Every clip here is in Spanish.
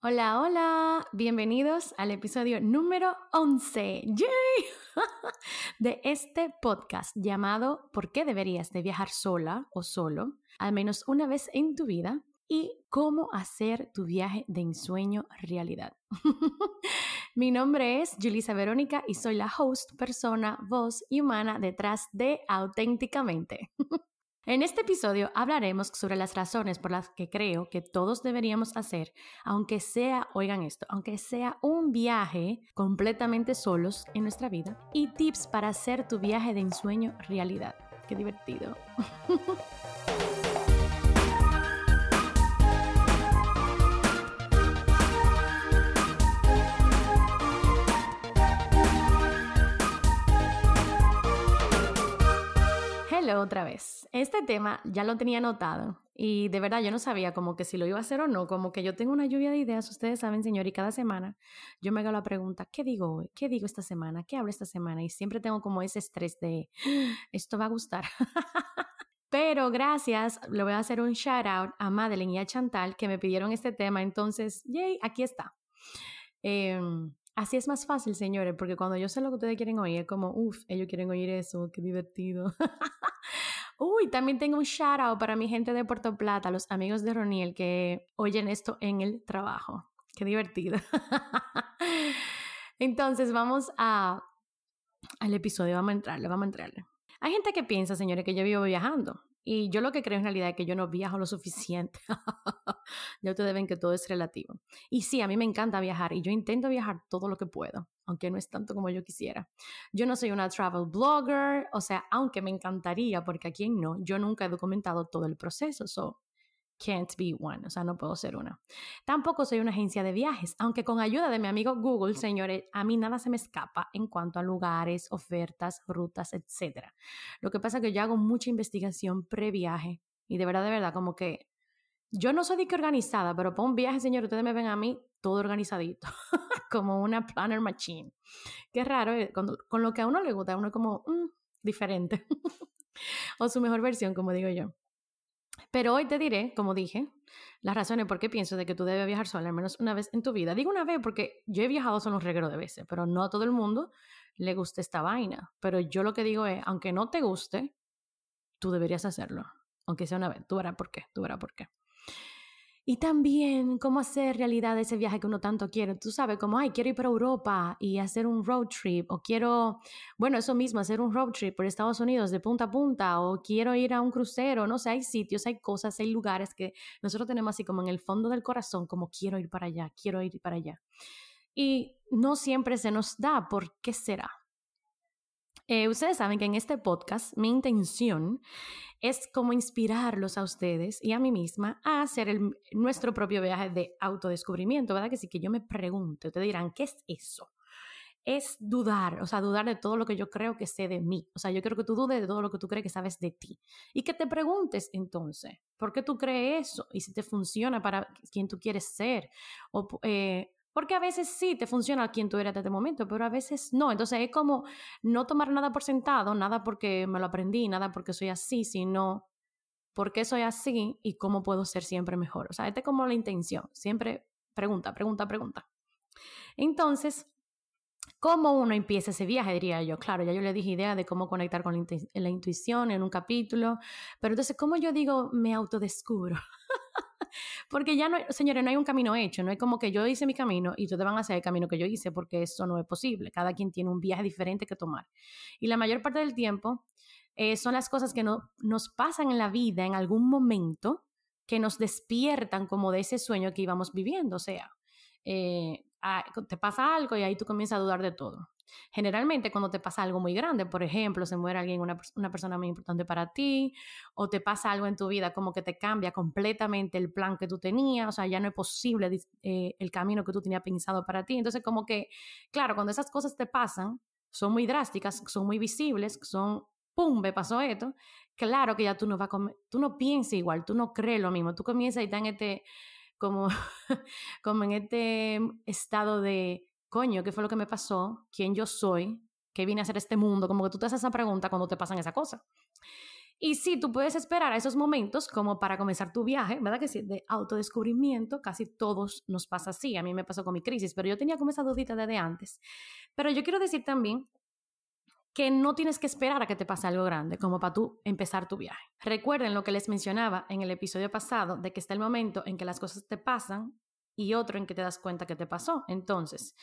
Hola, hola, bienvenidos al episodio número 11 de este podcast llamado ¿Por qué deberías de viajar sola o solo al menos una vez en tu vida? y cómo hacer tu viaje de ensueño realidad. Mi nombre es Julisa Verónica y soy la host, persona, voz y humana detrás de Auténticamente. En este episodio hablaremos sobre las razones por las que creo que todos deberíamos hacer, aunque sea, oigan esto, aunque sea un viaje completamente solos en nuestra vida, y tips para hacer tu viaje de ensueño realidad. Qué divertido. otra vez. Este tema ya lo tenía anotado y de verdad yo no sabía como que si lo iba a hacer o no, como que yo tengo una lluvia de ideas, ustedes saben, señor, y cada semana yo me hago la pregunta, ¿qué digo hoy? ¿Qué digo esta semana? ¿Qué hablo esta semana? Y siempre tengo como ese estrés de, ah, esto va a gustar. Pero gracias, le voy a hacer un shout out a Madeline y a Chantal que me pidieron este tema, entonces, yay, aquí está. Em, Así es más fácil, señores, porque cuando yo sé lo que ustedes quieren oír, es como, uff, ellos quieren oír eso, qué divertido. Uy, también tengo un shout out para mi gente de Puerto Plata, los amigos de Roniel que oyen esto en el trabajo. Qué divertido. Entonces, vamos a, al episodio, vamos a entrarle, vamos a entrarle. Hay gente que piensa, señores, que yo vivo viajando. Y yo lo que creo en realidad es que yo no viajo lo suficiente. ya ustedes ven que todo es relativo. Y sí, a mí me encanta viajar y yo intento viajar todo lo que puedo, aunque no es tanto como yo quisiera. Yo no soy una travel blogger, o sea, aunque me encantaría, porque a quien no, yo nunca he documentado todo el proceso. So, can't be one, o sea, no puedo ser una. Tampoco soy una agencia de viajes, aunque con ayuda de mi amigo Google, señores, a mí nada se me escapa en cuanto a lugares, ofertas, rutas, etc. Lo que pasa es que yo hago mucha investigación pre-viaje y de verdad, de verdad, como que yo no soy de que organizada, pero para un viaje, señor, ustedes me ven a mí todo organizadito, como una planner machine. Qué raro, eh, con, lo que a uno le gusta, uno es como mm, diferente. o su mejor versión, como digo yo. Pero hoy te diré, como dije, las razones por qué pienso de que tú debes viajar sola al menos una vez en tu vida. Digo una vez porque yo he viajado solo un reguero de veces, pero no a todo el mundo le gusta esta vaina. Pero yo lo que digo es, aunque no te guste, tú deberías hacerlo. Aunque sea una vez. Tú verás por qué, tú verás por qué. Y también cómo hacer realidad ese viaje que uno tanto quiere. Tú sabes, como, ay, quiero ir para Europa y hacer un road trip, o quiero, bueno, eso mismo, hacer un road trip por Estados Unidos de punta a punta, o quiero ir a un crucero, no sé, hay sitios, hay cosas, hay lugares que nosotros tenemos así como en el fondo del corazón, como quiero ir para allá, quiero ir para allá. Y no siempre se nos da, ¿por qué será? Eh, ustedes saben que en este podcast mi intención es como inspirarlos a ustedes y a mí misma a hacer nuestro propio viaje de autodescubrimiento, ¿verdad? Que sí que yo me pregunte, ustedes dirán, ¿qué es eso? Es dudar, o sea, dudar de todo lo que yo creo que sé de mí. O sea, yo quiero que tú dudes de todo lo que tú crees que sabes de ti. Y que te preguntes entonces, ¿por qué tú crees eso? Y si te funciona para quien tú quieres ser. O, eh, porque a veces sí te funciona quien tú eres en este momento, pero a veces no. Entonces es como no tomar nada por sentado, nada porque me lo aprendí, nada porque soy así, sino por qué soy así y cómo puedo ser siempre mejor. O sea, esta es como la intención. Siempre pregunta, pregunta, pregunta. Entonces, ¿Cómo uno empieza ese viaje? Diría yo. Claro, ya yo le dije idea de cómo conectar con la, intuición en un capítulo, pero entonces, ¿cómo yo digo me autodescubro? porque ya no, señores, no hay un camino hecho, no es como que yo hice mi camino y ustedes van a hacer el camino que yo hice, porque eso no es posible. Cada quien tiene un viaje diferente que tomar. Y la mayor parte del tiempo eh, son las cosas que no, nos pasan en la vida en algún momento que nos despiertan como de ese sueño que íbamos viviendo. O sea, eh, ah, te pasa algo y ahí tú comienzas a dudar de todo. Generalmente cuando te pasa algo muy grande, por ejemplo, se muere alguien, una, una, persona muy importante para ti, o te pasa algo en tu vida como que te cambia completamente el plan que tú tenías, o sea, ya no es posible eh, el camino que tú tenías pensado para ti. Entonces, como que, claro, cuando esas cosas te pasan, son muy drásticas, son muy visibles, son, ¡pum!, me pasó esto, claro que ya tú no vas a tú no piensas igual, tú no crees lo mismo, tú comienzas y estás en este, como, como en este estado de coño, ¿qué fue lo que me pasó? ¿Quién yo soy? ¿Qué vine a hacer este mundo? Como que tú te haces esa pregunta cuando te pasan esa cosa. Y sí, tú puedes esperar a esos momentos como para comenzar tu viaje, ¿verdad que sí? De autodescubrimiento, casi todos nos pasa así. A mí me pasó con mi crisis, pero yo tenía como esa dudita desde antes. Pero yo quiero decir también que no tienes que esperar a que te pase algo grande como para tú empezar tu viaje. Recuerden lo que les mencionaba en el episodio pasado de que está el momento en que las cosas te pasan y otro en que te das cuenta que te pasó. Entonces,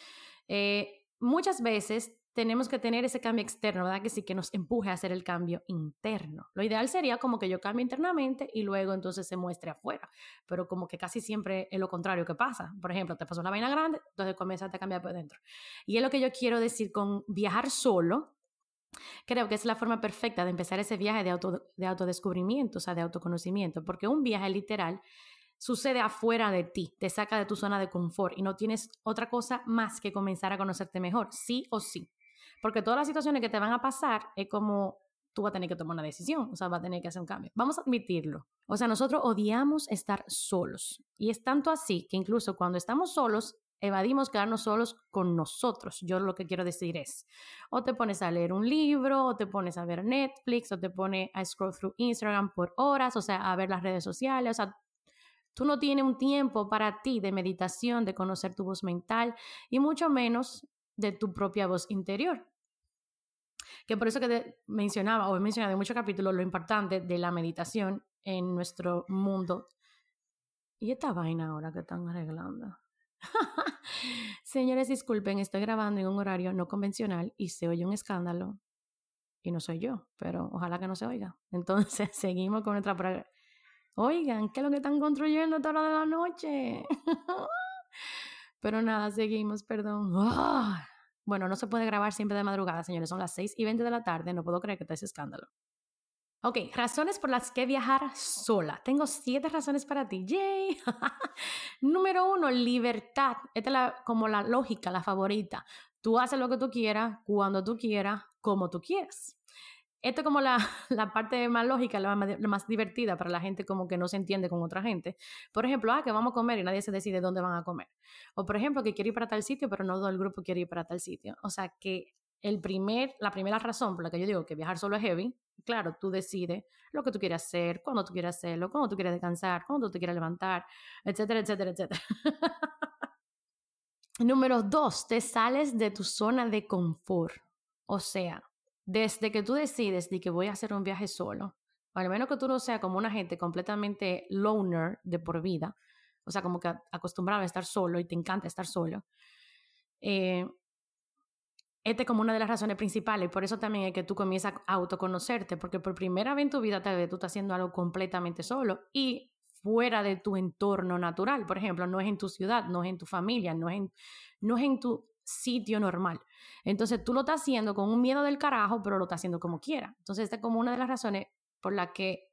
eh, muchas veces tenemos que tener ese cambio externo, ¿verdad? Que sí que nos empuje a hacer el cambio interno. Lo ideal sería como que yo cambie internamente y luego entonces se muestre afuera, pero como que casi siempre es lo contrario que pasa. Por ejemplo, te pasó una vaina grande, entonces comienzas a cambiar por dentro. Y es lo que yo quiero decir con viajar solo. Creo que es la forma perfecta de empezar ese viaje de, auto, de autodescubrimiento, o sea, de autoconocimiento, porque un viaje literal sucede afuera de ti, te saca de tu zona de confort y no tienes otra cosa más que comenzar a conocerte mejor, sí o sí. Porque todas las situaciones que te van a pasar es como tú vas a tener que tomar una decisión, o sea, vas a tener que hacer un cambio. Vamos a admitirlo. O sea, nosotros odiamos estar solos. Y es tanto así que incluso cuando estamos solos, evadimos quedarnos solos con nosotros. Yo lo que quiero decir es, o te pones a leer un libro, o te pones a ver Netflix, o te pones a scroll through Instagram por horas, o sea, a ver las redes sociales, o sea, Tú no tienes un tiempo para ti de meditación, de conocer tu voz mental y mucho menos de tu propia voz interior. Que por eso que te mencionaba o he mencionado en muchos capítulos lo importante de la meditación en nuestro mundo. ¿Y esta vaina ahora que están arreglando? Señores, disculpen, estoy grabando en un horario no convencional y se oye un escándalo. Y no soy yo, pero ojalá que no se oiga. Entonces, seguimos con nuestra... Oigan, ¿qué es lo que están construyendo toda hora de la noche? Pero nada, seguimos, perdón. ¡Ah! Bueno, no se puede grabar siempre de madrugada, señores. Son las 6 y 20 de la tarde. No puedo creer que te ese escándalo. Ok, razones por las que viajar sola. Tengo siete razones para ti. ¡Yay! Número uno, libertad. Esta es la, como la lógica, la favorita. Tú haces lo que tú quieras, cuando tú quieras, como tú quieras. Esto es como la, la parte más lógica, la más, la más, divertida para la gente como que no se entiende con otra gente. Por ejemplo, ah, que vamos a comer y nadie se decide dónde van a comer. O por ejemplo, que quiere ir para tal sitio, pero no todo el grupo quiere ir para tal sitio. O sea que el primer, la primera razón por la que yo digo que viajar solo es heavy, claro, tú decides lo que tú quieres hacer, cuándo tú quieres hacerlo, cuándo tú quieres descansar, cuándo tú quieres levantar, etcétera, etcétera, etcétera. Número dos, te sales de tu zona de confort. O sea, desde que tú decides de que voy a hacer un viaje solo, al menos que tú no seas como una gente completamente loner de por vida, o sea, como que acostumbrado a estar solo y te encanta estar solo, eh, esta es como una de las razones principales, por eso también es que tú comienzas a autoconocerte, porque por primera vez en tu vida tal vez tú estás haciendo algo completamente solo y fuera de tu entorno natural. Por ejemplo, no es en tu ciudad, no es en tu familia, no es en, no es en tu sitio normal. Entonces tú lo estás haciendo con un miedo del carajo, pero lo estás haciendo como quiera. Entonces esta es como una de las razones por la que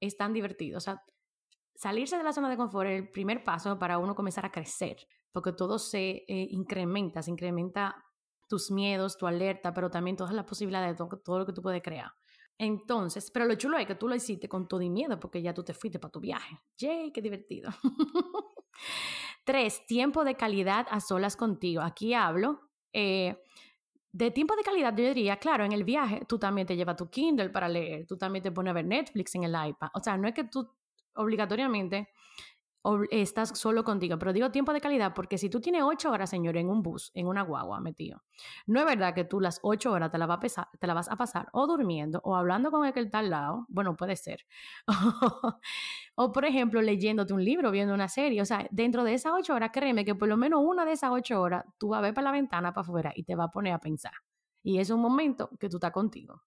es tan divertido. O sea, salirse de la zona de confort es el primer paso para uno comenzar a crecer, porque todo se eh, incrementa, se incrementa tus miedos, tu alerta, pero también todas las posibilidades de todo, lo que tú puedes crear. Entonces, pero lo chulo es que tú lo hiciste con todo y miedo porque ya tú te fuiste para tu viaje. ¡Yay! ¡Qué divertido! Tres, tiempo de calidad a solas contigo. Aquí hablo eh, de tiempo de calidad, yo diría, claro, en el viaje tú también te llevas tu Kindle para leer, tú también te pones a ver Netflix en el iPad. O sea, no es que tú obligatoriamente estás solo contigo. Pero digo tiempo de calidad porque si tú tienes ocho horas, señor, en un bus, en una guagua metido, no es verdad que tú las ocho horas te la, vas a pesar, te la vas a pasar o durmiendo o hablando con el que está al lado. Bueno, puede ser. o, por ejemplo, leyéndote un libro, viendo una serie. O sea, dentro de esas ocho horas, créeme que por lo menos una de esas ocho horas tú vas a ver para la ventana para afuera y te va a poner a pensar. Y es un momento que tú estás contigo.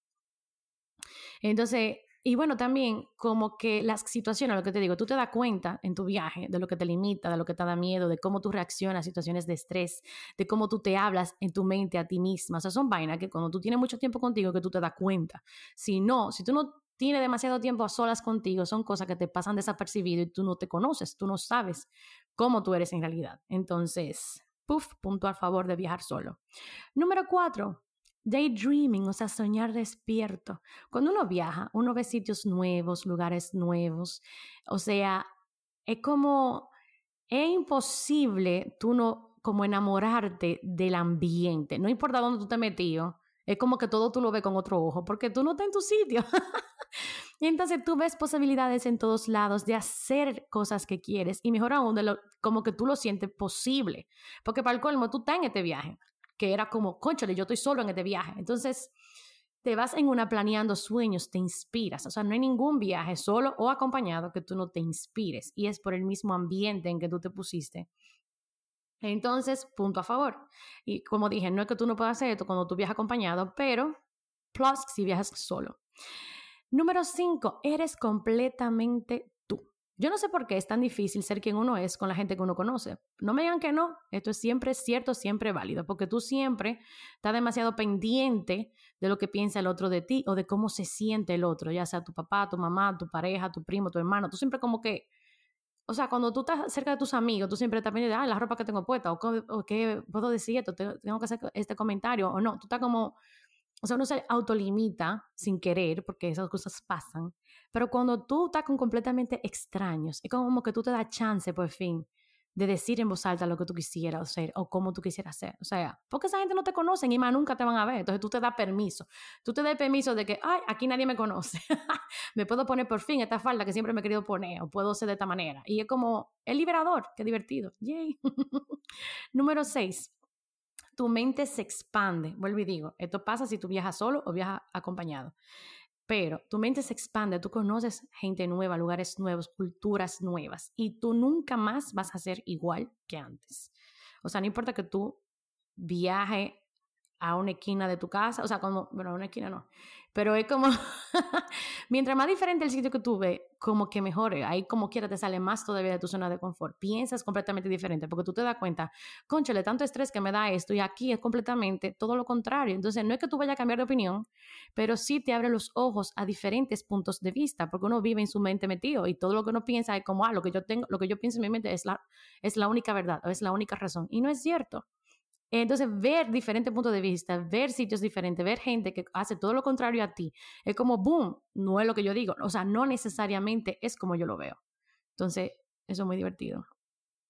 Entonces, y bueno, también como que las situaciones, lo que te digo, tú te das cuenta en tu viaje de lo que te limita, de lo que te da miedo, de cómo tú reaccionas a situaciones de estrés, de cómo tú te hablas en tu mente a ti misma. O sea, son vainas que cuando tú tienes mucho tiempo contigo que tú te das cuenta. Si no, si tú no tienes demasiado tiempo a solas contigo, son cosas que te pasan desapercibido y tú no te conoces, tú no sabes cómo tú eres en realidad. Entonces, puff, punto a favor de viajar solo. Número cuatro, Daydreaming, o sea, soñar despierto. Cuando uno viaja, uno ve sitios nuevos, lugares nuevos. O sea, es como, es imposible tú no como enamorarte del ambiente. No importa dónde tú te metido, Es como que todo tú lo ves con otro ojo, porque tú no estás en tu sitio. y entonces tú ves posibilidades en todos lados de hacer cosas que quieres y mejor aún, de lo, como que tú lo sientes posible. Porque para el colmo, tú estás en este viaje, que era como, conchale, yo estoy solo en este viaje. Entonces, te vas en una planeando sueños, te inspiras. O sea, no hay ningún viaje solo o acompañado que tú no te inspires. Y es por el mismo ambiente en que tú te pusiste. Entonces, punto a favor. Y como dije, no es que tú no puedas hacer esto cuando tú viajas acompañado, pero plus si viajas solo. Número 5, eres completamente. Yo no sé por qué es tan difícil ser quien uno es con la gente que uno conoce. No me digan que no, esto es siempre cierto, siempre válido, porque tú siempre estás demasiado pendiente de lo que piensa el otro de ti o de cómo se siente el otro, ya sea tu papá, tu mamá, tu pareja, tu primo, tu hermano. Tú siempre como que, o sea, cuando tú estás cerca de tus amigos, tú siempre estás pendiente de, ah, la ropa que tengo puesta, o, o qué puedo decir esto, tengo que hacer este comentario, o no, tú estás como o sea, uno se autolimita sin querer porque esas cosas pasan, pero cuando tú estás con completamente extraños, es como que tú te das chance por fin de decir en voz alta lo que tú quisieras hacer o cómo tú quisieras hacer. O sea, porque esa gente no te conoce y más nunca te van a ver. Entonces tú te das permiso. Tú te das permiso de que, ay, aquí nadie me conoce. me puedo poner por fin esta falda que siempre me he querido poner o puedo ser de esta manera. Y es como, es liberador, qué divertido. Yay. Número 6 tu mente se expande. Vuelvo y digo, esto pasa si tú viajas solo o viajas acompañado. Pero tu mente se expande, tú conoces gente nueva, lugares nuevos, culturas nuevas y tú nunca más vas a ser igual que antes. O sea, no importa que tú viajes a una esquina de tu casa, o sea, como, bueno, a una esquina no, pero es como, mientras más diferente el sitio que tú ves, como que mejore, ahí como quiera te sale más todavía de tu zona de confort, piensas completamente diferente, porque tú te das cuenta, conchale, tanto estrés que me da esto, y aquí es completamente todo lo contrario, entonces no es que tú vayas a cambiar de opinión, pero sí te abre los ojos a diferentes puntos de vista, porque uno vive en su mente metido, y todo lo que uno piensa es como, ah, lo que yo tengo, lo que yo pienso en mi mente es la, es la única verdad, o es la única razón, y no es cierto. Entonces, ver diferentes puntos de vista, ver sitios diferentes, ver gente que hace todo lo contrario a ti, es como, boom, no es lo que yo digo. O sea, no necesariamente es como yo lo veo. Entonces, eso es muy divertido.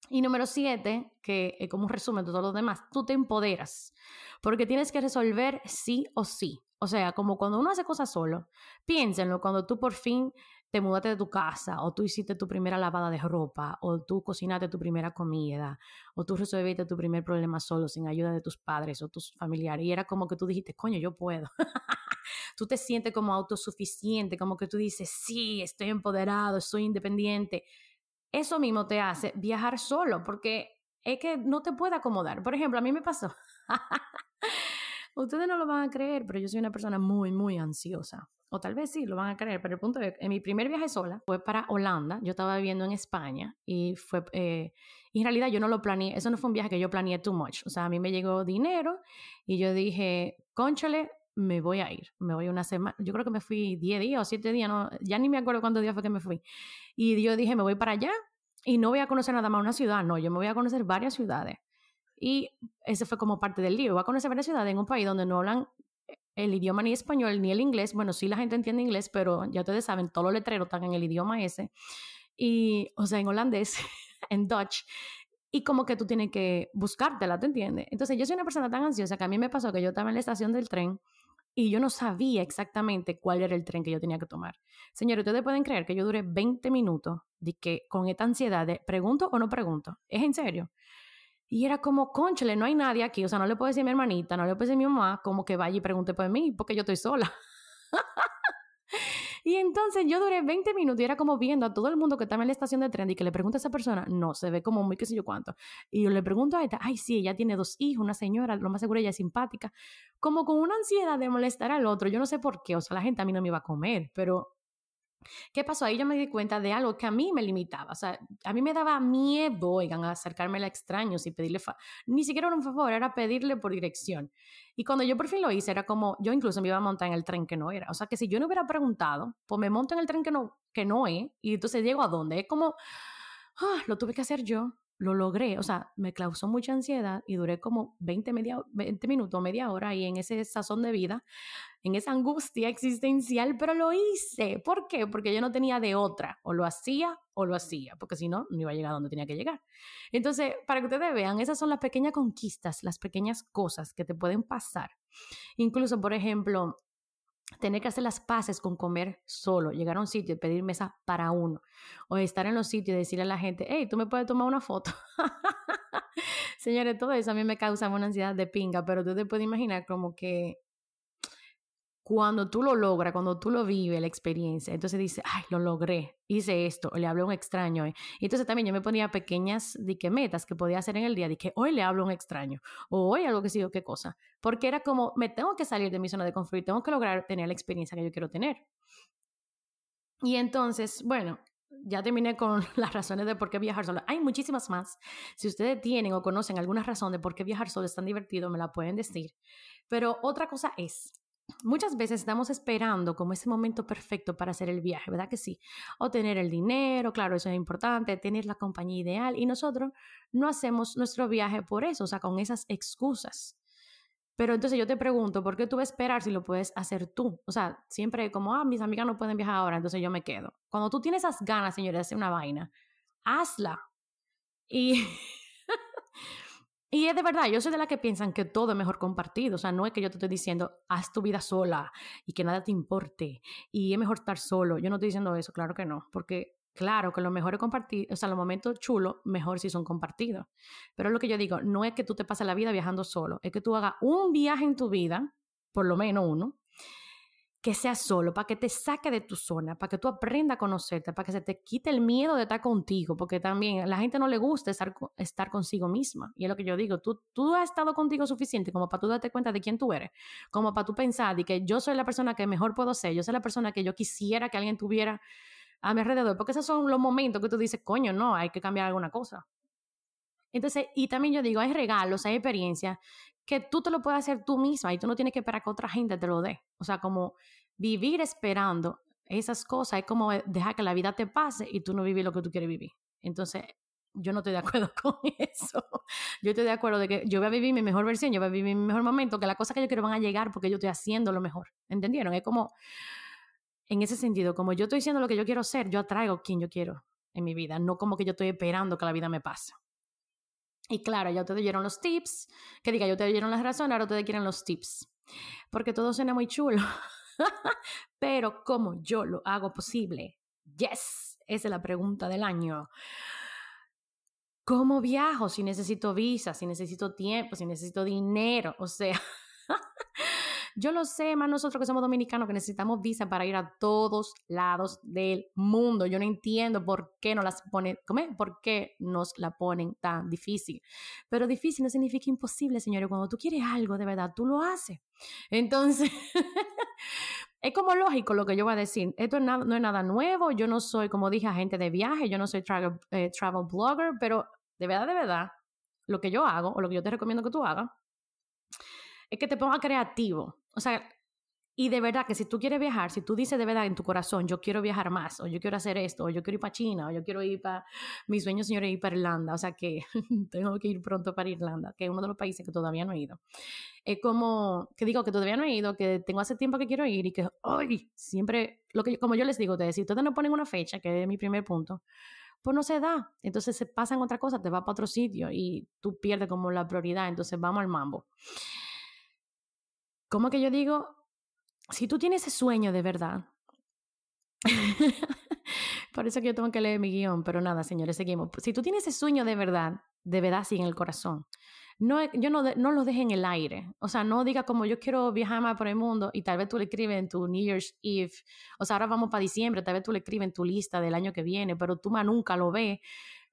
Y número siete, que es como un resumen de todo lo demás, tú te empoderas, porque tienes que resolver sí o sí. O sea, como cuando uno hace cosas solo, piénsenlo, cuando tú por fin te mudaste de tu casa, o tú hiciste tu primera lavada de ropa, o tú cocinaste tu primera comida, o tú resolviste tu primer problema solo sin ayuda de tus padres o tus familiares. Y era como que tú dijiste, coño, yo puedo. tú te sientes como autosuficiente, como que tú dices, sí, estoy empoderado, soy independiente. Eso mismo te hace viajar solo, porque es que no te puede acomodar. Por ejemplo, a mí me pasó. Ustedes no lo van a creer, pero yo soy una persona muy, muy ansiosa o tal vez sí, lo van a creer, pero el punto es, en mi primer viaje sola fue para Holanda, yo estaba viviendo en España y fue, eh, y en realidad yo no lo planeé, eso no fue un viaje que yo planeé too much, o sea, a mí me llegó dinero y yo dije, conchale, me voy a ir, me voy una semana, yo creo que me fui 10 días o 7 días, no, ya ni me acuerdo cuántos días fue que me fui, y yo dije, me voy para allá y no voy a conocer nada más una ciudad, no, yo me voy a conocer varias ciudades. Y ese fue como parte del lío. Voy a conocer varias ciudades en un país donde no hablan el idioma ni español ni el inglés. Bueno, sí la gente entiende inglés, pero ya ustedes saben, todos los letreros están en el idioma ese. Y, o sea, en holandés, en Dutch. Y como que tú tienes que buscártela, ¿te entiendes? Entonces yo soy una persona tan ansiosa que a mí me pasó que yo estaba en la estación del tren y yo no sabía exactamente cuál era el tren que yo tenía que tomar. Señores, ustedes pueden creer que yo duré 20 minutos de que con esta ansiedad de pregunto o no pregunto. ¿Es en serio? Y era como, conchale, no hay nadie aquí. O sea, no le puedo decir a mi hermanita, no le puedo decir a mi mamá, como que vaya y pregunte por mí, porque yo estoy sola. y entonces yo duré 20 minutos y era como viendo a todo el mundo que estaba en la estación de tren y que le pregunta a esa persona, no, se ve como muy qué sé yo cuánto. Y yo le pregunto a esta, ay, sí, ella tiene dos hijos, una señora, lo más seguro ella es simpática. Como con una ansiedad de molestar al otro. Yo no sé por qué, o sea, la gente a mí no me iba a comer, pero ¿Qué pasó? Ahí yo me di cuenta de algo que a mí me limitaba. O sea, a mí me daba miedo, oigan, acercarme a extraños y pedirle, ni siquiera un favor, era pedirle por dirección. Y cuando yo por fin lo hice, era como, yo incluso me iba a montar en el tren que no era. O sea, que si yo no hubiera preguntado, pues me monto en el tren que no, que no es, y entonces llego a dónde. Es como, ah, lo tuve que hacer yo. lo logré, o sea, me causó mucha ansiedad y duré como 20, media, 20 minutos, media hora ahí en ese sazón de vida, en esa angustia existencial, pero lo hice. ¿Por qué? Porque yo no tenía de otra, o lo hacía o lo hacía, porque si no, no iba a llegar a donde tenía que llegar. Entonces, para que ustedes vean, esas son las pequeñas conquistas, las pequeñas cosas que te pueden pasar. Incluso, por ejemplo, tener que hacer las paces con comer solo, llegar a un sitio y pedir mesa para uno, o estar en los sitios y decirle a la gente, hey, tú me puedes tomar una foto. Señores, todo eso a mí me causa una ansiedad de pinga, pero tú te puedes imaginar como que cuando tú lo logras, cuando tú lo vives, la experiencia, entonces dices, ay, lo logré, hice esto, o le hablé a un extraño. Y entonces también yo me ponía pequeñas que metas que podía hacer en el día, de que hoy le hablo a un extraño, o hoy algo que sí o qué cosa, porque era como, me tengo que salir de mi zona de confort, tengo que lograr tener la experiencia que yo quiero tener. Y entonces, bueno, ya terminé con las razones de por qué viajar solo. Hay muchísimas más. Si ustedes tienen o conocen alguna razón de por qué viajar solo es tan divertido, me la pueden decir. Pero otra cosa es, muchas veces estamos esperando como ese momento perfecto para hacer el viaje, ¿verdad que sí? O tener el dinero, claro, eso es importante, tener la compañía ideal y nosotros no hacemos nuestro viaje por eso, o sea, con esas excusas. Pero entonces yo te pregunto, ¿por qué tú vas a esperar si lo puedes hacer tú? O sea, siempre como, ah, mis amigas no pueden viajar ahora, entonces yo me quedo. Cuando tú tienes esas ganas, señores, de hacer una vaina, hazla. Y Y es de verdad, yo soy de la que piensan que todo es mejor compartido. O sea, no es que yo te estoy diciendo, haz tu vida sola y que nada te importe y es mejor estar solo. Yo no estoy diciendo eso, claro que no, porque claro que lo mejor es compartir, o sea, los momentos chulos, mejor si son compartidos. Pero lo que yo digo, no es que tú te pases la vida viajando solo, es que tú hagas un viaje en tu vida, por lo menos uno, que sea solo, para que te saque de tu zona, para que tú aprendas a conocerte, para que se te quite el miedo de estar contigo, porque también a la gente no le gusta estar, estar consigo misma. Y es lo que yo digo, tú, tú has estado contigo suficiente como para tú darte cuenta de quién tú eres, como para tú pensar de que yo soy la persona que mejor puedo ser, yo soy la persona que yo quisiera que alguien tuviera a mi alrededor, porque esos son los momentos que tú dices, coño, no, hay que cambiar alguna cosa. Entonces, y también yo digo, hay regalos, hay experiencias que tú te lo puedes hacer tú misma y tú no tienes que esperar que otra gente te lo dé. O sea, como vivir esperando esas cosas es como dejar que la vida te pase y tú no vivir lo que tú quieres vivir. Entonces, yo no estoy de acuerdo con eso. Yo estoy de acuerdo de que yo voy a vivir mi mejor versión, yo voy a vivir mi mejor momento, que las cosas que yo quiero van a llegar porque yo estoy haciendo lo mejor. ¿Entendieron? Es como, en ese sentido, como yo estoy haciendo lo que yo quiero ser, yo atraigo quien yo quiero en mi vida, no como que yo estoy esperando que la vida me pase. Y claro, ya ustedes dieron los tips, que diga, yo te dieron las razones, ahora ustedes quieren los tips. Porque todo suena muy chulo. Pero ¿cómo yo lo hago posible? Yes, esa es la pregunta del año. ¿Cómo viajo si necesito visa, si necesito tiempo, si necesito dinero? O sea, Yo lo sé, más nosotros que somos dominicanos, que necesitamos visa para ir a todos lados del mundo. Yo no entiendo por qué no las ponen, ¿cómo ¿Por qué nos la ponen tan difícil? Pero difícil no significa imposible, señores. Cuando tú quieres algo de verdad, tú lo haces. Entonces, es como lógico lo que yo voy a decir. Esto no es nada nuevo. Yo no soy, como dije, agente de viaje. Yo no soy travel, eh, travel blogger, pero de verdad, de verdad, lo que yo hago o lo que yo te recomiendo que tú hagas es que te ponga creativo. O sea, y de verdad que si tú quieres viajar, si tú dices de verdad en tu corazón, yo quiero viajar más, o yo quiero hacer esto, o yo quiero ir para China, o yo quiero ir para, mis sueños, señores, ir para Irlanda, o sea que tengo que ir pronto para Irlanda, que es uno de los países que todavía no he ido. Es como, que digo que todavía no he ido, que tengo hace tiempo que quiero ir y que, ay, siempre, lo que, como yo les digo, te si ustedes no ponen una fecha, que es mi primer punto, pues no se da. Entonces se pasan otra cosa, te va para otro sitio y tú pierdes como la prioridad, entonces vamos al mambo. ¿Cómo que yo digo? Si tú tienes ese sueño de verdad, por eso que yo tengo que leer mi guion, pero nada, señores, seguimos. Si tú tienes ese sueño de verdad, de verdad sí en el corazón, no, yo no, no lo dejes en el aire. O sea, no diga como yo quiero viajar más por el mundo y tal vez tú le escribes en tu New Year's Eve. O sea, ahora vamos para diciembre, tal vez tú le escribes en tu lista del año que viene, pero tú más nunca lo ves.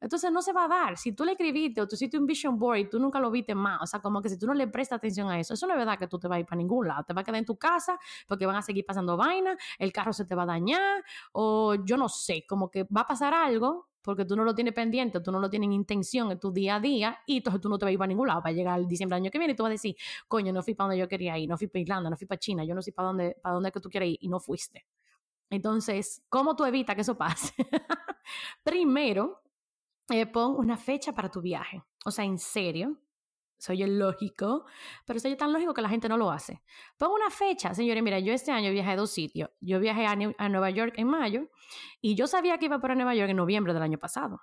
Entonces no se va a dar. Si tú le escribiste o tú hiciste un vision board y tú nunca lo viste más, o sea, como que si tú no le prestas atención a eso, eso no es verdad que tú te vas a ir para ningún lado. Te vas a quedar en tu casa porque van a seguir pasando vainas, el carro se te va a dañar o yo no sé, como que va a pasar algo porque tú no lo tienes pendiente, tú no lo tienes en intención en tu día a día y entonces tú no te vas a ir para ningún lado. Va a llegar el diciembre del año que viene y tú vas a decir, coño, no fui para donde yo quería ir, no fui para Irlanda, no fui para China, yo no sé para dónde, para dónde que tú quieres ir y no fuiste. Entonces, ¿cómo tú evitas que eso pase? Primero, eh, pon una fecha para tu viaje. O sea, en serio, soy el lógico, pero soy tan lógico que la gente no lo hace. Pon una fecha, señores. Mira, yo este año viajé a dos sitios. Yo viajé a, Nueva York en mayo y yo sabía que iba para Nueva York en noviembre del año pasado.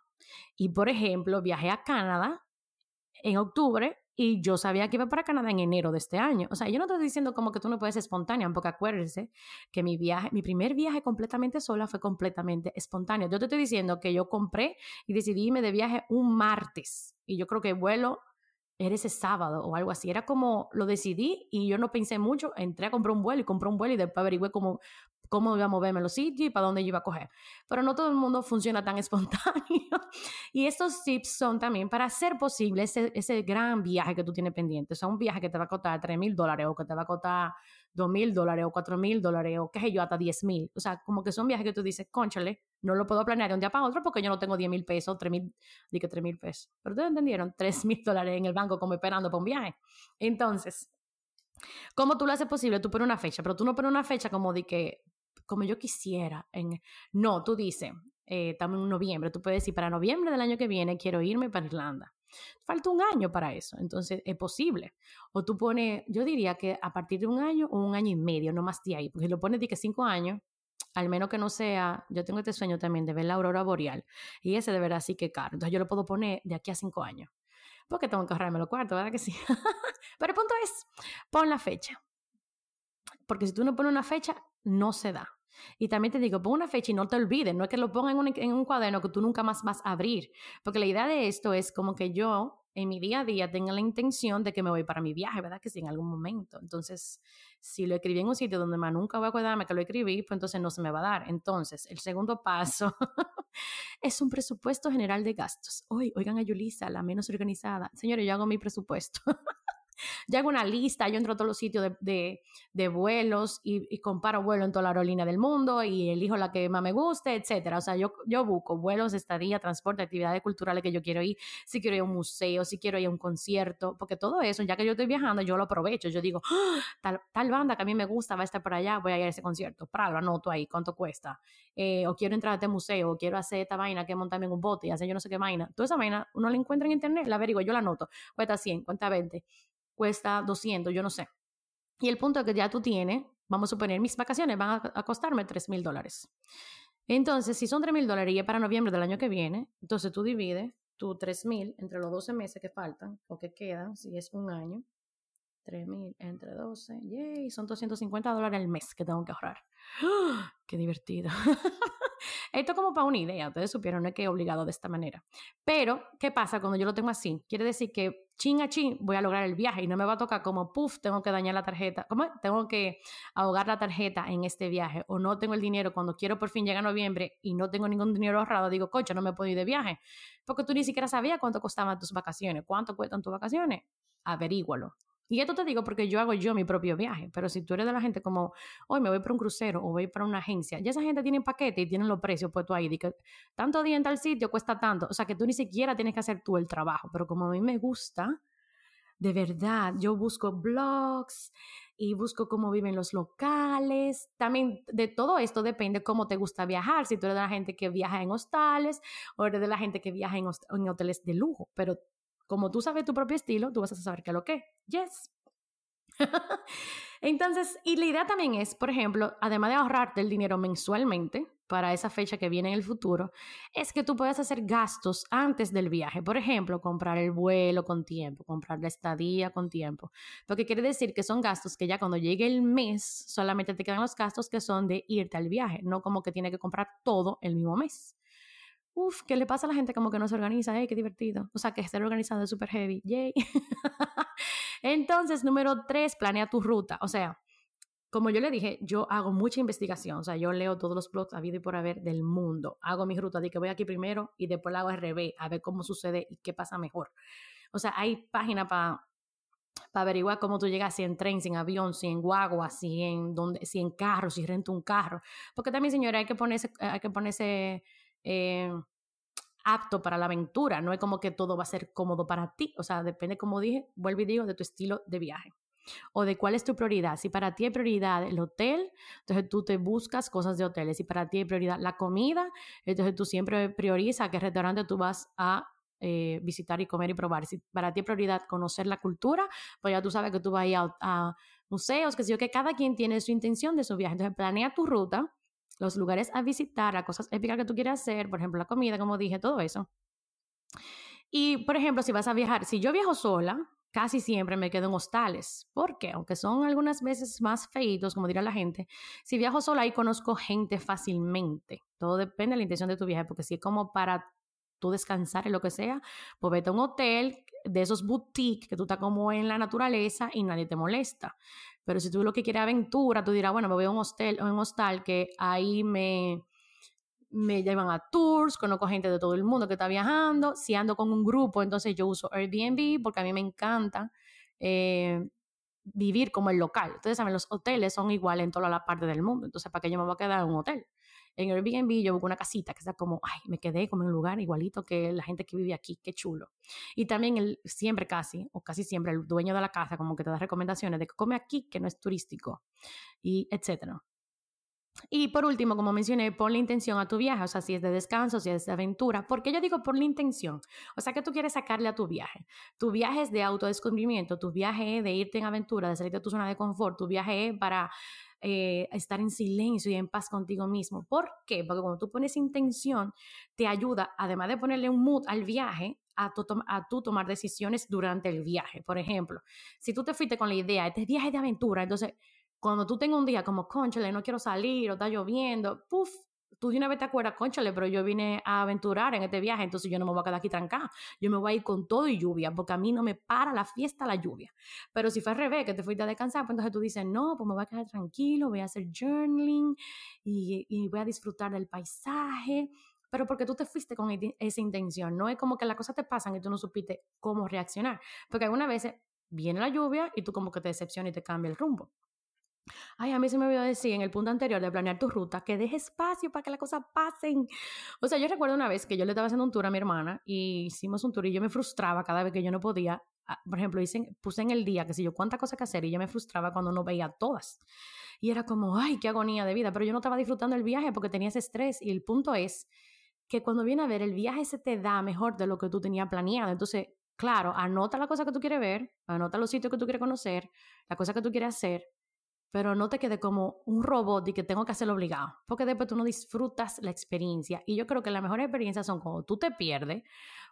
Y por ejemplo, viajé a Canadá en octubre y yo sabía que iba para Canadá en enero de este año. O sea, yo no estoy diciendo como que tú no puedes espontánea, porque acuérdense que mi viaje, mi primer viaje completamente sola fue completamente espontáneo. Yo te estoy diciendo que yo compré y decidí irme de viaje un martes y yo creo que vuelo era ese sábado o algo así. Era como lo decidí y yo no pensé mucho, entré a comprar un vuelo y compré un vuelo y después averigüé cómo, cómo iba a moverme los sitios y para dónde yo iba a coger. Pero no todo el mundo funciona tan espontáneo. y estos tips son también para hacer posible ese, gran viaje que tú tienes pendiente. O sea, un viaje que te va a costar 3 mil dólares o que te va a costar 2 mil dólares o 4 mil dólares o qué sé yo, hasta 10 mil. O sea, como que son viajes que tú dices, conchale, no lo puedo planear de un día para otro porque yo no tengo 10 mil pesos, 3 mil, dije 3 mil pesos. Pero ustedes entendieron, 3 mil dólares en el banco como esperando para un viaje. Entonces, ¿cómo tú lo haces posible? Tú pones una fecha, pero tú no pones una fecha como de que, como yo quisiera. En... No, tú dices, eh, estamos en noviembre, tú puedes decir, para noviembre del año que viene quiero irme para Irlanda. Falta un año para eso, entonces es posible. O tú pones, yo diría que a partir de un año o un año y medio, no más de ahí, porque si lo pones de que cinco años, al menos que no sea, yo tengo este sueño también de ver la aurora boreal, y ese de verdad sí que caro, entonces yo lo puedo poner de aquí a cinco años, porque tengo que ahorrarme los cuartos, ¿verdad que sí? Pero el punto es, pon la fecha, porque si tú no pones una fecha, no se da. Y también te digo, pon una fecha y no te olvides, no es que lo ponga en un, en un cuaderno que tú nunca más vas a abrir, porque la idea de esto es como que yo en mi día a día tenga la intención de que me voy para mi viaje, ¿verdad? Que sí, en algún momento. Entonces, si lo escribí en un sitio donde más nunca voy a acordarme que lo escribí, pues entonces no se me va a dar. Entonces, el segundo paso es un presupuesto general de gastos. Hoy, oigan a Yulisa, la menos organizada. Señores, yo hago mi presupuesto. yo hago una lista, yo entro a todos los sitios de, de, vuelos y, comparo vuelos en toda la aerolínea del mundo y elijo la que más me guste, etcétera. O sea, yo, yo busco vuelos, estadía, transporte, actividades culturales que yo quiero ir, si quiero ir a un museo, si quiero ir a un concierto, porque todo eso, ya que yo estoy viajando, yo lo aprovecho. Yo digo, ¡Ah! tal, tal, banda que a mí me gusta va a estar por allá, voy a ir a ese concierto. Para, lo anoto ahí, cuánto cuesta. Eh, o quiero entrar a este museo, o quiero hacer esta vaina, que montarme en un bote y hacer yo no sé qué vaina. Toda esa vaina uno la encuentra en internet, la averiguo, yo la anoto. Cuesta 100, cuesta 20 cuesta 200, yo no sé. Y el punto que ya tú tienes, vamos a suponer, mis vacaciones van a, costarme 3 mil dólares. Entonces, si son 3 mil dólares y es para noviembre del año que viene, entonces tú divides tu 3 mil entre los 12 meses que faltan o que quedan, si es un año, 3 mil entre 12, yay, son 250 dólares al mes que tengo que ahorrar. ¡Ah! ¡Qué divertido! Esto como para una idea, ustedes supieron, no es que obligado de esta manera. Pero, ¿qué pasa cuando yo lo tengo así? Quiere decir que chin a chin voy a lograr el viaje y no me va a tocar como, puff, tengo que dañar la tarjeta, ¿cómo? Tengo que ahogar la tarjeta en este viaje o no tengo el dinero cuando quiero por fin llegar a noviembre y no tengo ningún dinero ahorrado, digo, coche, no me puedo ir de viaje. Porque tú ni siquiera sabías cuánto costaban tus vacaciones, cuánto cuestan tus vacaciones. Averígualo. Y esto te digo porque yo hago yo mi propio viaje, pero si tú eres de la gente como, hoy me voy para un crucero o voy para una agencia, ya esa gente tiene paquete y tienen los precios puestos ahí, de que tanto día en tal sitio cuesta tanto, o sea que tú ni siquiera tienes que hacer tú el trabajo, pero como a mí me gusta, de verdad, yo busco blogs y busco cómo viven los locales. También de todo esto depende cómo te gusta viajar. Si tú eres de la gente que viaja en hostales o eres de la gente que viaja en, en hoteles de lujo. Pero como tú sabes tu propio estilo, tú vas a saber qué es lo que. Yes. Entonces, y la idea también es, por ejemplo, además de ahorrarte el dinero mensualmente para esa fecha que viene en el futuro, es que tú puedes hacer gastos antes del viaje. Por ejemplo, comprar el vuelo con tiempo, comprar la estadía con tiempo. Porque quiere decir que son gastos que ya cuando llegue el mes solamente te quedan los gastos que son de irte al viaje, no como que tiene que comprar todo el mismo mes. Uf, ¿qué le pasa a la gente como que no se organiza? ¡Ey, qué divertido! O sea, que estar organizado es súper heavy. ¡Yay! Entonces, número tres, planea tu ruta. O sea, como yo le dije, yo hago mucha investigación. O sea, yo leo todos los blogs habido y por haber del mundo. Hago mi ruta de que voy aquí primero y después la hago RB a ver cómo sucede y qué pasa mejor. O sea, hay páginas para para averiguar cómo tú llegas, si en tren, si en avión, si en guagua, si en, donde, si en carro, si rento un carro. Porque también, señora, hay que ponerse, hay que ponerse eh, apto para la aventura, no es como que todo va a ser cómodo para ti, o sea, depende, como dije, vuelvo y digo, de tu estilo de viaje. o de cuál es tu prioridad. Si para ti es prioridad el hotel, entonces tú te buscas cosas de hoteles. Si para ti es prioridad la comida, entonces tú siempre priorizas qué restaurante tú vas a eh, visitar y comer y probar. Si para ti es prioridad conocer la cultura, pues ya tú sabes que tú vas a ir a, museos, que sé yo, que cada quien tiene su intención de su viaje. Entonces planea tu ruta, los lugares a visitar, las cosas épicas que tú quieres hacer, por ejemplo, la comida, como dije, todo eso. Y, por ejemplo, si vas a viajar, si yo viajo sola, casi siempre me quedo en hostales, porque aunque son algunas veces más feitos, como dirá la gente, si viajo sola ahí conozco gente fácilmente. Todo depende de la intención de tu viaje, porque si es como para tú descansar en lo que sea, pues vete a un hotel de esos boutiques que tú estás como en la naturaleza y nadie te molesta. Pero si tú lo que quieres aventura, tú dirás, bueno, me voy a un hostel o un hostal que ahí me, me llevan a tours, conozco gente de todo el mundo que está viajando. Si ando con un grupo, entonces yo uso Airbnb porque a mí me encanta eh, vivir como el local. Ustedes saben, los hoteles son iguales en toda la parte del mundo. Entonces, ¿para qué yo me voy a quedar en un hotel? En Airbnb yo busco una casita que está como, ay, me quedé como en un lugar igualito que la gente que vive aquí, qué chulo. Y también el, siempre casi, o casi siempre, el dueño de la casa como que te da recomendaciones de que come aquí, que no es turístico, y etcétera. Y por último, como mencioné, pon la intención a tu viaje, o sea, si es de descanso, si es de aventura. ¿Por qué yo digo por la intención? O sea, que tú quieres sacarle a tu viaje. Tu viaje es de autodescubrimiento, tu viaje es de irte en aventura, de salir de tu zona de confort, tu viaje es para eh, estar en silencio y en paz contigo mismo. ¿Por qué? Porque cuando tú pones intención, te ayuda, además de ponerle un mood al viaje, a, a tú tomar decisiones durante el viaje. Por ejemplo, si tú te fuiste con la idea, este viaje de aventura, entonces cuando tú tengas un día como, conchale, no quiero salir o está lloviendo, puff, tú de una vez te acuerdas, conchale, pero yo vine a aventurar en este viaje, entonces yo no me voy a quedar aquí trancada. Yo me voy a ir con todo y lluvia, porque a mí no me para la fiesta la lluvia. Pero si fue al revés, que te fuiste a descansar, pues entonces tú dices, no, pues me voy a quedar tranquilo, voy a hacer journaling y, y voy a disfrutar del paisaje pero porque tú te fuiste con esa intención. No es como que las cosas te pasan y tú no supiste cómo reaccionar. Porque algunas veces viene la lluvia y tú como que te decepcionas y te cambia el rumbo. Ay, a mí se me olvidó decir en el punto anterior de planear tu ruta que deje espacio para que las cosas pasen. O sea, yo recuerdo una vez que yo le estaba haciendo un tour a mi hermana y hicimos un tour y yo me frustraba cada vez que yo no podía. Ah, por ejemplo, hice, puse en el día, que sé yo, cuántas cosas que hacer y yo me frustraba cuando no veía todas. Y era como, ay, qué agonía de vida, pero yo no estaba disfrutando el viaje porque tenía ese estrés. Y el punto es que cuando viene a ver, el viaje se te da mejor de lo que tú tenías planeado. Entonces, claro, anota la cosa que tú quieres ver, anota los sitios que tú quieres conocer, la cosa que tú quieres hacer, pero no te quede como un robot y que tengo que hacerlo obligado, porque después tú no disfrutas la experiencia. Y yo creo que las mejores experiencias son cuando tú te pierdes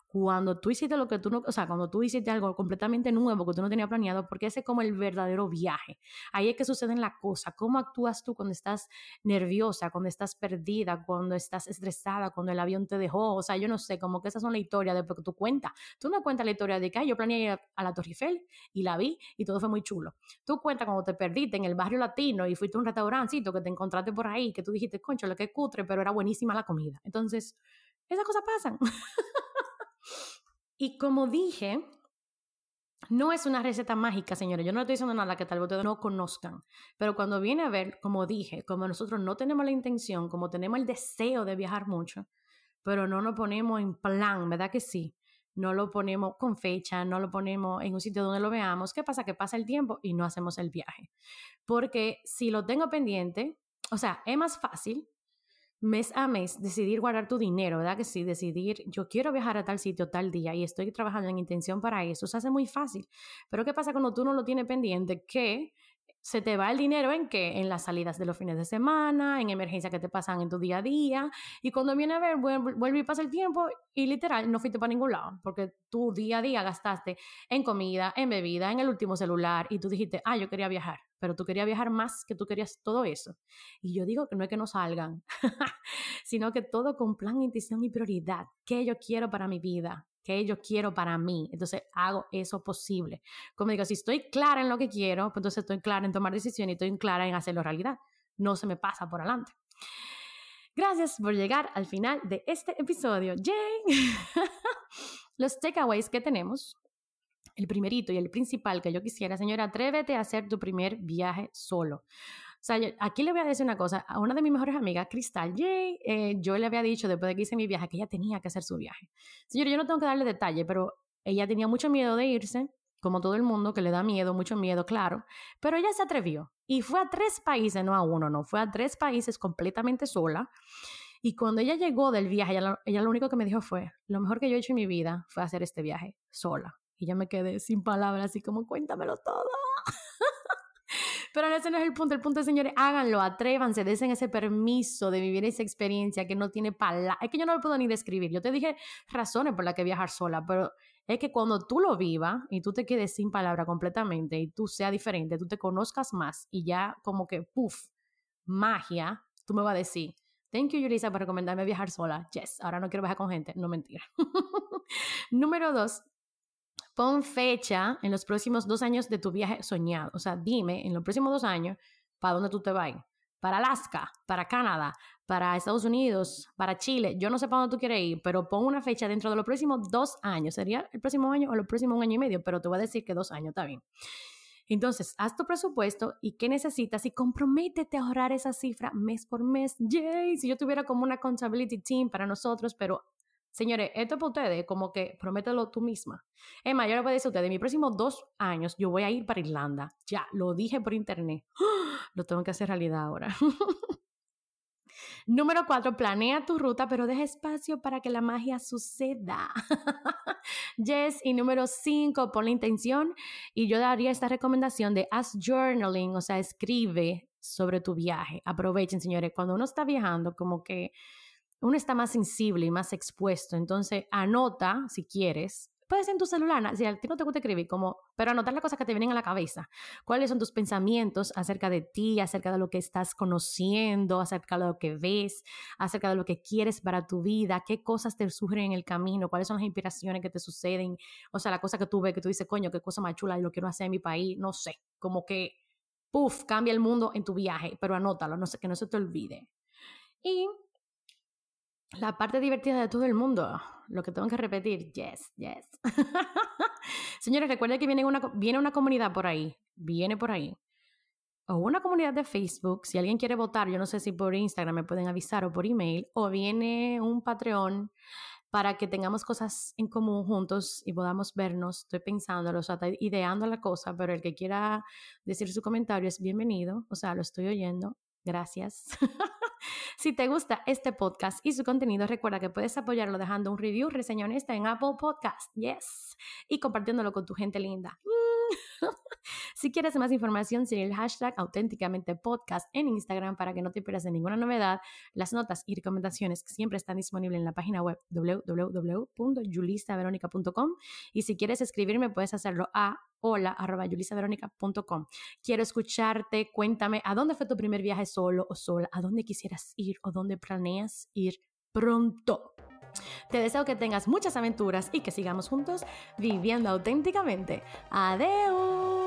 cuando tú hiciste lo que tú no, o sea, cuando tú hiciste algo completamente nuevo que tú no tenías planeado, porque ese es como el verdadero viaje. Ahí es que suceden las cosas. ¿Cómo actúas tú cuando estás nerviosa, cuando estás perdida, cuando estás estresada, cuando el avión te dejó? O sea, yo no sé, como que esas son la historia de lo que tú cuentas. Tú no cuentas la historia de que yo planeé ir a la Torre Eiffel y la vi y todo fue muy chulo. Tú cuentas cuando te perdiste en el barrio latino y fuiste a un restaurancito que te encontraste por ahí, que tú dijiste, concho, lo que cutre, pero era buenísima la comida. Entonces, esas cosas pasan. Y como dije, no es una receta mágica, señores. Yo no estoy diciendo nada que tal vez ustedes no conozcan. Pero cuando viene a ver, como dije, como nosotros no tenemos la intención, como tenemos el deseo de viajar mucho, pero no nos ponemos en plan, ¿verdad que sí? No lo ponemos con fecha, no lo ponemos en un sitio donde lo veamos. ¿Qué pasa? Que pasa el tiempo y no hacemos el viaje. Porque si lo tengo pendiente, o sea, es más fácil mes a mes decidir guardar tu dinero, ¿verdad? Que sí, decidir, yo quiero viajar a tal sitio tal día y estoy trabajando en intención para eso, se hace muy fácil. Pero ¿qué pasa cuando tú no lo tienes pendiente? Que se te va el dinero en qué? En las salidas de los fines de semana, en emergencias que te pasan en tu día a día. Y cuando viene a ver, vuelve, y pasa el tiempo y literal no fuiste para ningún lado, porque tú día a día gastaste en comida, en bebida, en el último celular y tú dijiste, ah, yo quería viajar, pero tú querías viajar más que tú querías todo eso. Y yo digo que no es que no salgan, sino que todo con plan, intención y prioridad. ¿Qué yo quiero para mi vida? Que yo quiero para mí. Entonces hago eso posible. Como digo, si estoy clara en lo que quiero, pues entonces estoy clara en tomar decisiones y estoy clara en hacerlo realidad. No se me pasa por adelante. Gracias por llegar al final de este episodio. ¡Yay! Los takeaways que tenemos. El primerito y el principal que yo quisiera, señora, atrévete a hacer tu primer viaje solo. O sea, aquí le voy a decir una cosa. A una de mis mejores amigas, Cristal J, eh, yo le había dicho después de que hice mi viaje que ella tenía que hacer su viaje. Señor, yo no tengo que darle detalle, pero ella tenía mucho miedo de irse como todo el mundo, que le da miedo, mucho miedo, claro, pero ella se atrevió y fue a tres países, no a uno, no, fue a tres países completamente sola. Y cuando ella llegó del viaje, ella, ella lo único que me dijo fue, lo mejor que yo he hecho en mi vida fue hacer este viaje sola. Y ya me quedé sin palabras, así como, cuéntamelo todo. Pero ese no es el punto. El punto es, señores, háganlo, atrévanse, desen ese permiso de vivir esa experiencia que no tiene palabras. Es que yo no lo puedo ni describir. Yo te dije razones por las que viajar sola, pero es que cuando tú lo vivas y tú te quedes sin palabra completamente y tú seas diferente, tú te conozcas más y ya como que, puff, magia, tú me vas a decir, Thank you, Yulisa, por recomendarme viajar sola. Yes, ahora no quiero viajar con gente. No mentira. Número dos, pon fecha en los próximos dos años de tu viaje soñado. O sea, dime en los próximos dos años para dónde tú te vas. Para Alaska, para Canadá, para Estados Unidos, para Chile. Yo no sé para dónde tú quieres ir, pero pon una fecha dentro de los próximos dos años. Sería el próximo año o los próximos un año y medio, pero te voy a decir que dos años, está bien. Entonces, haz tu presupuesto y qué necesitas y comprométete a ahorrar esa cifra mes por mes. Yay, si yo tuviera como una accountability team para nosotros, pero Señores, esto es para ustedes, como que promételo tú misma. Más, yo le voy a decir a ustedes, en mis próximos dos años yo voy a ir para Irlanda. Ya, lo dije por internet. Lo tengo que hacer realidad ahora. Número cuatro, planea tu ruta, pero deja espacio para que la magia suceda. yes. Y número cinco, pon la intención. Y yo daría esta recomendación de haz journaling, o sea, escribe sobre tu viaje. Aprovechen, señores, cuando uno está viajando, como que uno está más sensible y más expuesto. Entonces, anota si quieres. Puedes en tu celular, si a ti no te gusta escribir, como, pero anotar las cosas que te vienen a la cabeza. ¿Cuáles son tus pensamientos acerca de ti, acerca de lo que estás conociendo, acerca de lo que ves, acerca de lo que quieres para tu vida? ¿Qué cosas te surgen en el camino? ¿Cuáles son las inspiraciones que te suceden? O sea, la cosa que tú ves, que tú dices, coño, qué cosa más chula y lo quiero hacer en mi país. No sé, como que, puff, cambia el mundo en tu viaje, pero anótalo, no sé, que no se te olvide. Y la parte divertida de todo el mundo. Lo que tengo que repetir, yes, yes. Señores, recuerden que viene una, viene una comunidad por ahí, viene por ahí. O una comunidad de Facebook, si alguien quiere votar, yo no sé si por Instagram me pueden avisar o por email, o viene un Patreon para que tengamos cosas en común juntos y podamos vernos. Estoy pensando, o sea, estoy ideando la cosa, pero el que quiera decir su comentario es bienvenido, o sea, lo estoy oyendo. Gracias. Si te gusta este podcast y su contenido, recuerda que puedes apoyarlo dejando un review, reseña honesta en Apple Podcast, yes, y compartiéndolo con tu gente linda. si quieres más información, sigue el hashtag auténticamente podcast en Instagram para que no te pierdas ninguna novedad. Las notas y recomendaciones siempre están disponibles en la página web www.julisaveronica.com y si quieres escribirme puedes hacerlo a hola Quiero escucharte, cuéntame a dónde fue tu primer viaje solo o sola, a dónde quisieras ir o dónde planeas ir pronto. Te deseo que tengas muchas aventuras y que sigamos juntos viviendo auténticamente. Adiós.